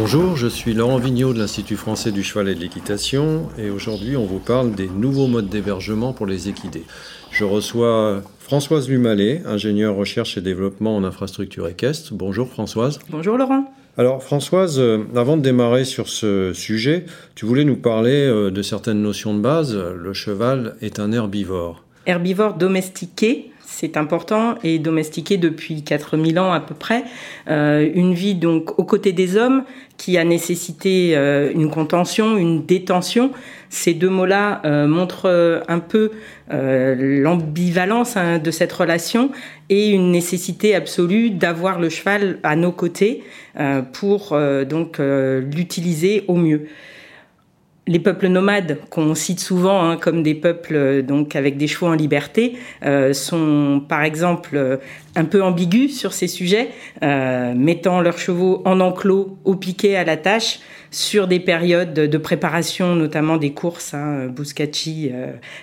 Bonjour, je suis Laurent Vigneault de l'Institut français du cheval et de l'équitation et aujourd'hui on vous parle des nouveaux modes d'hébergement pour les équidés. Je reçois Françoise Lumalet, ingénieure recherche et développement en infrastructure équestre. Bonjour Françoise. Bonjour Laurent. Alors Françoise, euh, avant de démarrer sur ce sujet, tu voulais nous parler euh, de certaines notions de base. Le cheval est un herbivore. Herbivore domestiqué, c'est important et domestiqué depuis 4000 ans à peu près. Euh, une vie donc aux côtés des hommes qui a nécessité euh, une contention, une détention. Ces deux mots-là euh, montrent un peu l'ambivalence hein, de cette relation et une nécessité absolue d'avoir le cheval à nos côtés pour donc l'utiliser au mieux les peuples nomades qu'on cite souvent hein, comme des peuples euh, donc avec des chevaux en liberté euh, sont par exemple euh, un peu ambigus sur ces sujets, mettant leurs chevaux en enclos, au piquet, à la tâche, sur des périodes de préparation, notamment des courses, hein,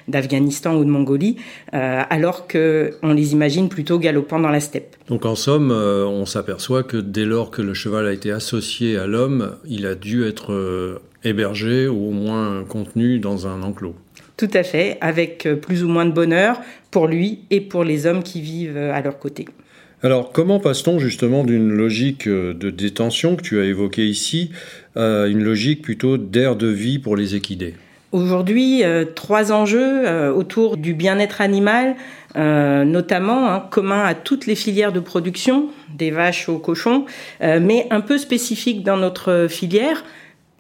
d'Afghanistan ou de Mongolie, alors qu'on les imagine plutôt galopant dans la steppe. Donc en somme, on s'aperçoit que dès lors que le cheval a été associé à l'homme, il a dû être hébergé ou au moins contenu dans un enclos. Tout à fait, avec euh, plus ou moins de bonheur pour lui et pour les hommes qui vivent euh, à leur côté. Alors, comment passe-t-on justement d'une logique euh, de détention que tu as évoquée ici à une logique plutôt d'air de vie pour les équidés? Aujourd'hui, trois enjeux autour du bien-être animal, notamment hein, communs à toutes les filières de production, des vaches aux cochons, mais un peu spécifiques dans notre filière,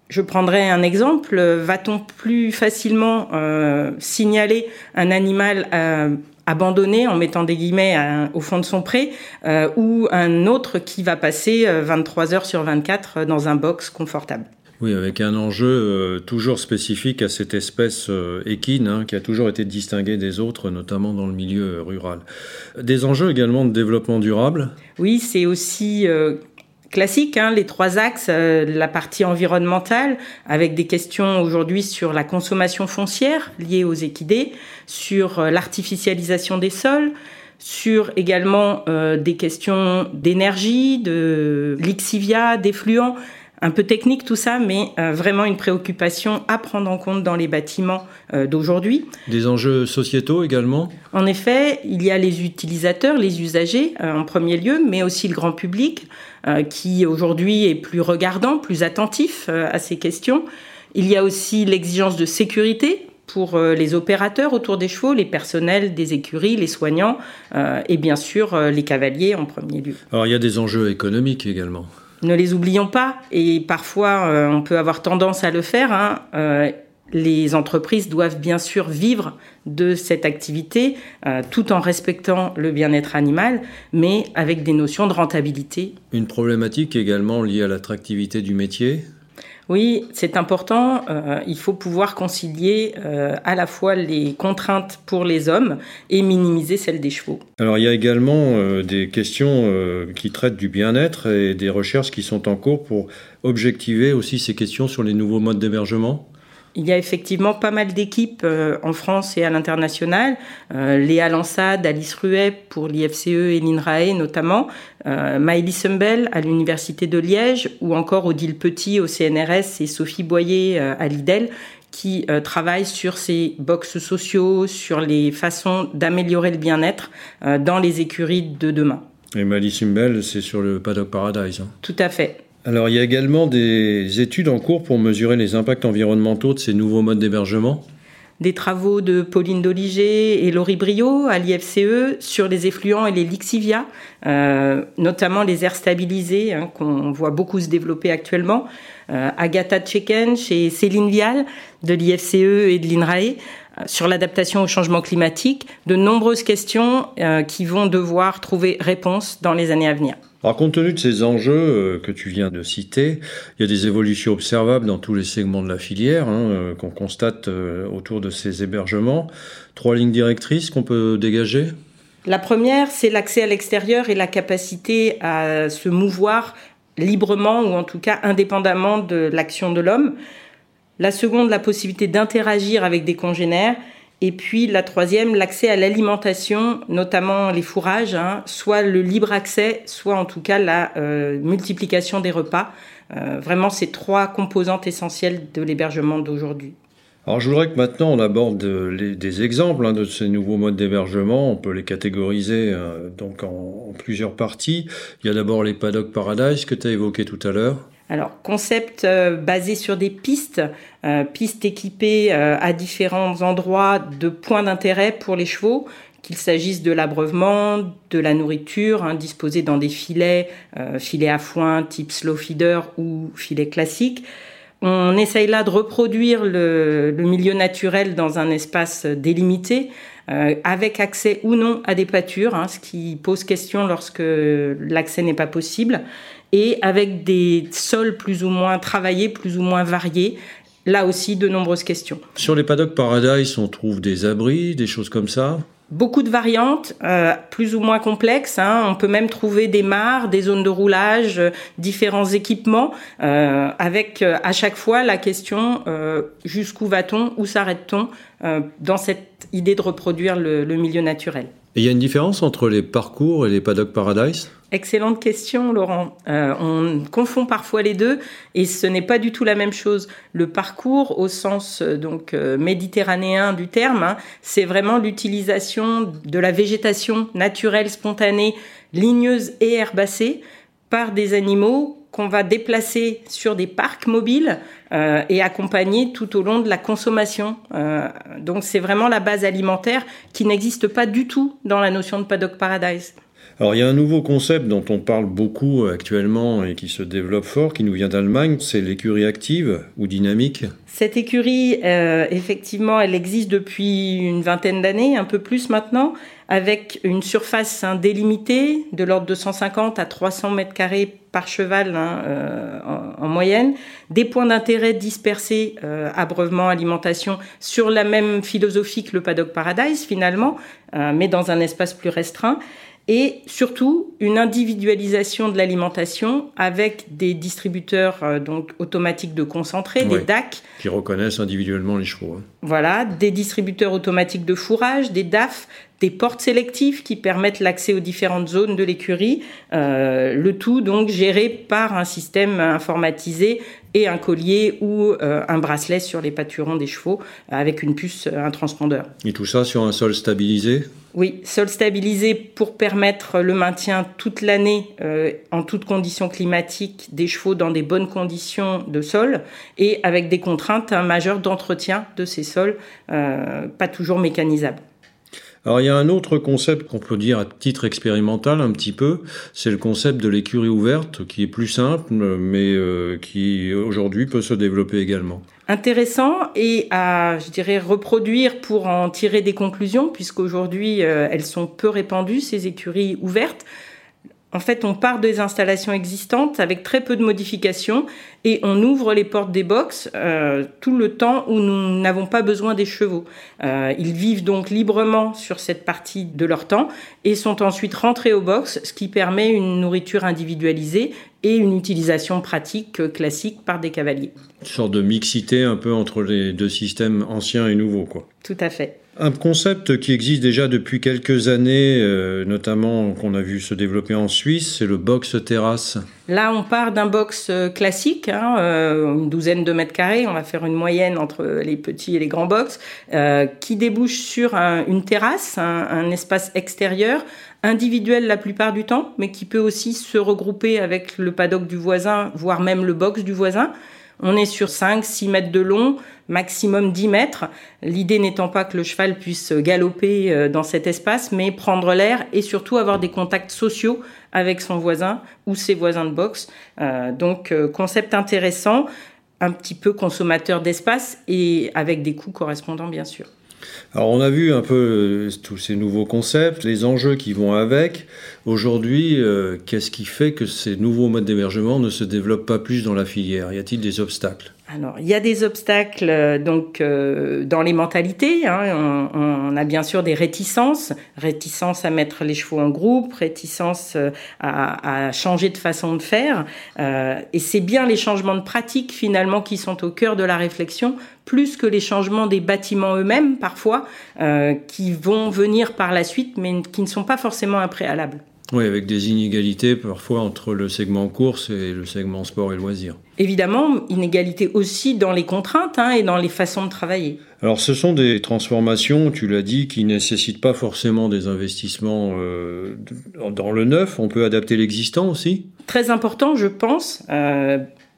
je prendrai un exemple. Va-t-on plus facilement euh, signaler un animal euh, abandonné en mettant des guillemets au fond de son pré euh, ou un autre qui va passer 23 heures sur 24 dans un box confortable? Oui, avec un enjeu toujours spécifique à cette espèce équine hein, qui a toujours été distinguée des autres, notamment dans le milieu rural. Des enjeux également de développement durable Oui, c'est aussi classique, hein, les trois axes, euh, la partie environnementale, avec des questions aujourd'hui sur la consommation foncière liée aux équidés, sur euh, l'artificialisation des sols, sur également euh, des questions d'énergie, de lixivia, d'effluents, un peu technique tout ça, mais euh, vraiment une préoccupation à prendre en compte dans les bâtiments euh, d'aujourd'hui. Des enjeux sociétaux également? En effet, il y a les utilisateurs, les usagers euh, en premier lieu, mais aussi le grand public qui aujourd'hui est plus regardant, plus attentif à ces questions. Il y a aussi l'exigence de sécurité pour les opérateurs autour des chevaux, les personnels des écuries, les soignants et bien sûr les cavaliers en premier lieu. Alors il y a des enjeux économiques également. Ne les oublions pas, et parfois euh, on peut avoir tendance à le faire. Hein, euh, les entreprises doivent bien sûr vivre de cette activité euh, tout en respectant le bien-être animal, mais avec des notions de rentabilité. Une problématique également liée à l'attractivité du métier? Oui, c'est important. Euh, il faut pouvoir concilier euh, à la fois les contraintes pour les hommes et minimiser celles des chevaux. Alors il y a également euh, des questions qui traitent du bien-être et des recherches qui sont en cours pour objectiver aussi ces questions sur les nouveaux modes d'hébergement. Il y a effectivement pas mal d'équipes euh, en France et à l'international. Euh, Léa Lansade, Alice Ruet pour l'IFCE et l'INRAE notamment, euh, Maëlys Sumbel à l'Université de Liège ou encore Odile Petit au CNRS et Sophie Boyer euh, à l'IDEL qui travaillent sur ces box sociaux, sur les façons d'améliorer le bien-être dans les écuries de demain. Et Maëlys Sumbel, c'est sur le Paddock Paradise. Hein. Tout à fait. Alors il y a également des études en cours pour mesurer les impacts environnementaux de ces nouveaux modes d'hébergement des travaux de Pauline Doliger et Laurie Brio à l'IFCE sur les effluents et les lixivia, euh, notamment les aires stabilisées hein, qu'on voit beaucoup se développer actuellement. Euh, Agatha Tcheken chez Céline Vial de l'IFCE et de l'INRAE euh, sur l'adaptation au changement climatique. De nombreuses questions qui vont devoir trouver réponse dans les années à venir. Alors, compte tenu de ces enjeux euh, que tu viens de citer, il y a des évolutions observables dans tous les segments de la filière hein, euh, qu'on constate euh, autour de ces hébergements. Trois lignes directrices qu'on peut dégager? La première, c'est l'accès à l'extérieur et la capacité à se mouvoir librement ou en tout cas indépendamment de l'action de l'homme. La seconde, la possibilité d'interagir avec des congénères. Et puis la troisième, l'accès à l'alimentation, notamment les fourrages, hein, soit le libre accès, soit en tout cas la euh, multiplication des repas. Euh, vraiment, ces trois composantes essentielles de l'hébergement d'aujourd'hui. Alors je voudrais que maintenant on aborde des exemples hein, de ces nouveaux modes d'hébergement. On peut les catégoriser euh, donc en, plusieurs parties. Il y a d'abord les paddock paradise que tu as évoqué tout à l'heure. Alors, concept euh, basé sur des pistes, euh, pistes équipées à différents endroits de points d'intérêt pour les chevaux, qu'il s'agisse de l'abreuvement, de la nourriture, hein, disposée dans des filets, filets à foin type slow feeder ou filets classiques. On essaye là de reproduire le, milieu naturel dans un espace délimité, euh, avec accès ou non à des pâtures, hein, ce qui pose question lorsque l'accès n'est pas possible, et avec des sols plus ou moins travaillés, plus ou moins variés, là aussi de nombreuses questions. Sur les paddocks Paradise, on trouve des abris, des choses comme ça Beaucoup de variantes, euh, plus ou moins complexes. Hein. On peut même trouver des mares, des zones de roulage, euh, différents équipements, euh, avec à chaque fois la question jusqu'où va-t-on, où s'arrête-t-on dans cette idée de reproduire le milieu naturel. Et il y a une différence entre les parcours et les paddock paradise? Excellente question, Laurent. Euh, on confond parfois les deux et ce n'est pas du tout la même chose. Le parcours, au sens euh, donc euh, méditerranéen du terme, hein, c'est vraiment l'utilisation de la végétation naturelle, spontanée, ligneuse et herbacée par des animaux qu'on va déplacer sur des parcs mobiles euh, et accompagner tout au long de la consommation. Euh, donc c'est vraiment la base alimentaire qui n'existe pas du tout dans la notion de paddock paradise. Alors il y a un nouveau concept dont on parle beaucoup actuellement et qui se développe fort, qui nous vient d'Allemagne, c'est l'écurie active ou dynamique? Cette écurie, euh, effectivement, elle existe depuis une vingtaine d'années, un peu plus maintenant, avec une surface hein, délimitée de l'ordre de 150 à 300 mètres carrés par cheval hein, euh, en, moyenne, des points d'intérêt dispersés, euh, abreuvement, alimentation, sur la même philosophie que le Paddock Paradise finalement, mais dans un espace plus restreint et surtout une individualisation de l'alimentation avec des distributeurs euh, donc automatiques de concentré, des DAC qui reconnaissent individuellement les chevaux. Hein. Voilà, des distributeurs automatiques de fourrage, des DAF, des portes sélectives qui permettent l'accès aux différentes zones de l'écurie, euh, le tout donc géré par un système informatisé et un collier ou euh, un bracelet sur les pâturons des chevaux avec une puce, un transpondeur. Et tout ça sur un sol stabilisé? Oui, sol stabilisé pour permettre le maintien toute l'année euh, en toutes conditions climatiques des chevaux dans des bonnes conditions de sol et avec des contraintes majeures d'entretien de ces sols, euh, pas toujours mécanisables. Alors il y a un autre concept qu'on peut dire à titre expérimental un petit peu, c'est le concept de l'écurie ouverte qui est plus simple mais euh, qui aujourd'hui peut se développer également intéressant et à, je dirais, reproduire pour en tirer des conclusions, puisqu'aujourd'hui, euh, elles sont peu répandues, ces écuries ouvertes. En fait, on part des installations existantes avec très peu de modifications et on ouvre les portes des box euh, tout le temps où nous n'avons pas besoin des chevaux. Euh, ils vivent donc librement sur cette partie de leur temps et sont ensuite rentrés aux box, ce qui permet une nourriture individualisée et une utilisation pratique classique par des cavaliers. Une sorte de mixité un peu entre les deux systèmes anciens et nouveaux, quoi. Tout à fait. Un concept qui existe déjà depuis quelques années, euh, notamment qu'on a vu se développer en Suisse, c'est le box terrasse. Là, on part d'un box euh, classique, hein, euh, une douzaine de mètres carrés. On va faire une moyenne entre les petits et les grands box, qui débouche sur une terrasse, un, espace extérieur, individuel la plupart du temps, mais qui peut aussi se regrouper avec le paddock du voisin, voire même le box du voisin. On est sur 5-6 mètres de long, maximum 10 mètres. L'idée n'étant pas que le cheval puisse galoper euh, dans cet espace, mais prendre l'air et surtout avoir des contacts sociaux avec son voisin ou ses voisins de boxe. Euh, donc euh, concept intéressant, un petit peu consommateur d'espace et avec des coûts correspondants bien sûr. Alors on a vu un peu tous ces nouveaux concepts, les enjeux qui vont avec. Aujourd'hui, qu'est-ce qui fait que ces nouveaux modes d'hébergement ne se développent pas plus dans la filière? Y a-t-il des obstacles? Alors, il y a des obstacles euh, donc euh, dans les mentalités. Hein. On, a bien sûr des réticences, réticences à mettre les chevaux en groupe, réticences euh, à, changer de façon de faire. et c'est bien les changements de pratique finalement qui sont au cœur de la réflexion, plus que les changements des bâtiments eux-mêmes parfois, qui vont venir par la suite, mais qui ne sont pas forcément un préalable. Oui, avec des inégalités parfois entre le segment course et le segment sport et loisirs. Évidemment, inégalités aussi dans les contraintes hein, et dans les façons de travailler. Alors ce sont des transformations, tu l'as dit, qui nécessitent pas forcément des investissements euh, dans le neuf. On peut adapter l'existant aussi? Très important, je pense. Euh,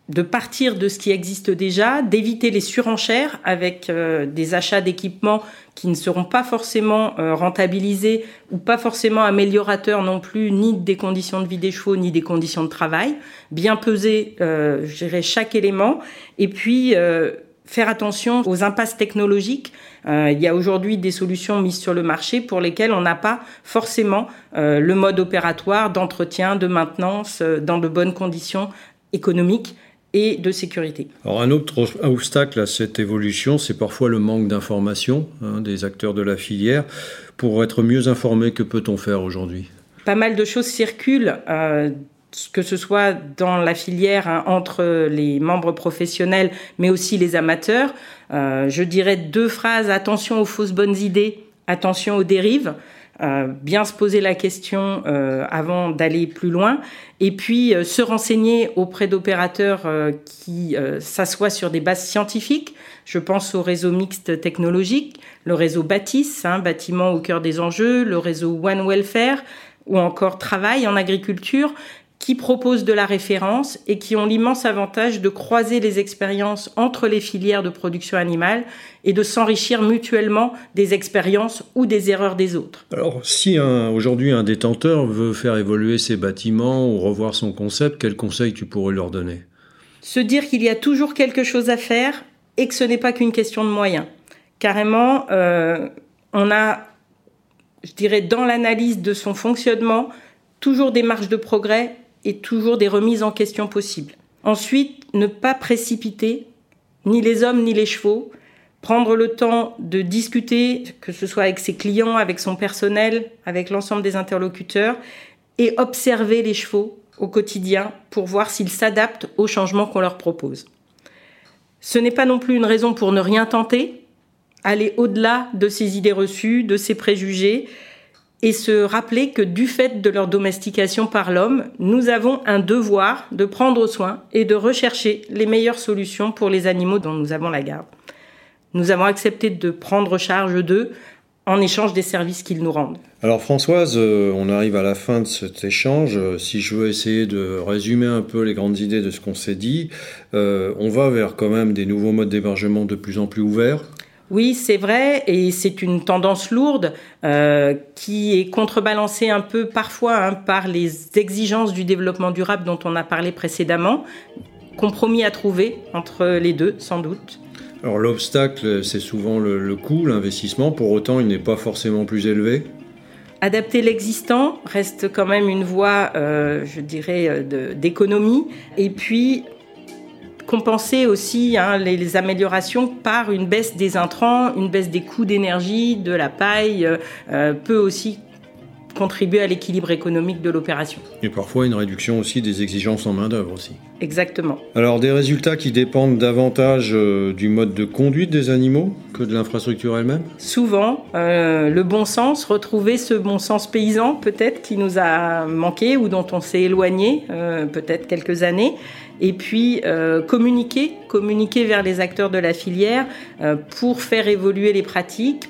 de partir de ce qui existe déjà, d'éviter les surenchères avec euh, des achats d'équipements qui ne seront pas forcément euh, rentabilisés ou pas forcément améliorateurs non plus, ni des conditions de vie des chevaux, ni des conditions de travail. Bien peser, euh, je dirais, chaque élément. Et puis, euh, faire attention aux impasses technologiques. il y a aujourd'hui des solutions mises sur le marché pour lesquelles on n'a pas forcément le mode opératoire d'entretien, de maintenance dans de bonnes conditions économiques et de sécurité. Alors un autre obstacle à cette évolution, c'est parfois le manque d'information hein, des acteurs de la filière. Pour être mieux informés, que peut-on faire aujourd'hui? Pas mal de choses circulent. Euh, que ce soit dans la filière hein, entre les membres professionnels, mais aussi les amateurs. Euh, je dirais deux phrases attention aux fausses bonnes idées, attention aux dérives. Euh, bien se poser la question euh, avant d'aller plus loin, et puis euh, se renseigner auprès d'opérateurs qui s'assoient sur des bases scientifiques. Je pense au réseau mixte technologique, le réseau Bâtisse, hein, bâtiment au cœur des enjeux, le réseau One Welfare, ou encore Travail en agriculture, qui proposent de la référence et qui ont l'immense avantage de croiser les expériences entre les filières de production animale et de s'enrichir mutuellement des expériences ou des erreurs des autres. Alors, si aujourd'hui un détenteur veut faire évoluer ses bâtiments ou revoir son concept, quels conseils tu pourrais leur donner? Se dire qu'il y a toujours quelque chose à faire et que ce n'est pas qu'une question de moyens. Carrément, euh, on a, je dirais, dans l'analyse de son fonctionnement, toujours des marges de progrès et toujours des remises en question possibles. Ensuite, ne pas précipiter ni les hommes ni les chevaux, prendre le temps de discuter, que ce soit avec ses clients, avec son personnel, avec l'ensemble des interlocuteurs, et observer les chevaux au quotidien pour voir s'ils s'adaptent aux changements qu'on leur propose. Ce n'est pas non plus une raison pour ne rien tenter, aller au-delà de ces idées reçues, de ces préjugés, et se rappeler que du fait de leur domestication par l'homme, nous avons un devoir de prendre soin et de rechercher les meilleures solutions pour les animaux dont nous avons la garde. Nous avons accepté de prendre charge d'eux en échange des services qu'ils nous rendent. Alors Françoise, euh, on arrive à la fin de cet échange. Si je veux essayer de résumer un peu les grandes idées de ce qu'on s'est dit, euh, on va vers quand même des nouveaux modes d'hébergement de plus en plus ouverts, oui, c'est vrai, et c'est une tendance lourde euh, qui est contrebalancée un peu parfois hein, par les exigences du développement durable dont on a parlé précédemment. Compromis à trouver entre les deux, sans doute. Alors l'obstacle, c'est souvent le, coût, l'investissement. Pour autant, il n'est pas forcément plus élevé. Adapter l'existant reste quand même une voie, euh, je dirais, euh, d'économie. Et puis compenser aussi hein, les, améliorations par une baisse des intrants, une baisse des coûts d'énergie, de la paille, euh, euh, peut aussi contribuer à l'équilibre économique de l'opération. Et parfois une réduction aussi des exigences en main-d'œuvre aussi. Exactement. Alors des résultats qui dépendent davantage euh, du mode de conduite des animaux que de l'infrastructure elle-même? Souvent, le bon sens, retrouver ce bon sens paysan peut-être qui nous a manqué ou dont on s'est éloigné peut-être quelques années et puis euh, communiquer, communiquer vers les acteurs de la filière euh, pour faire évoluer les pratiques,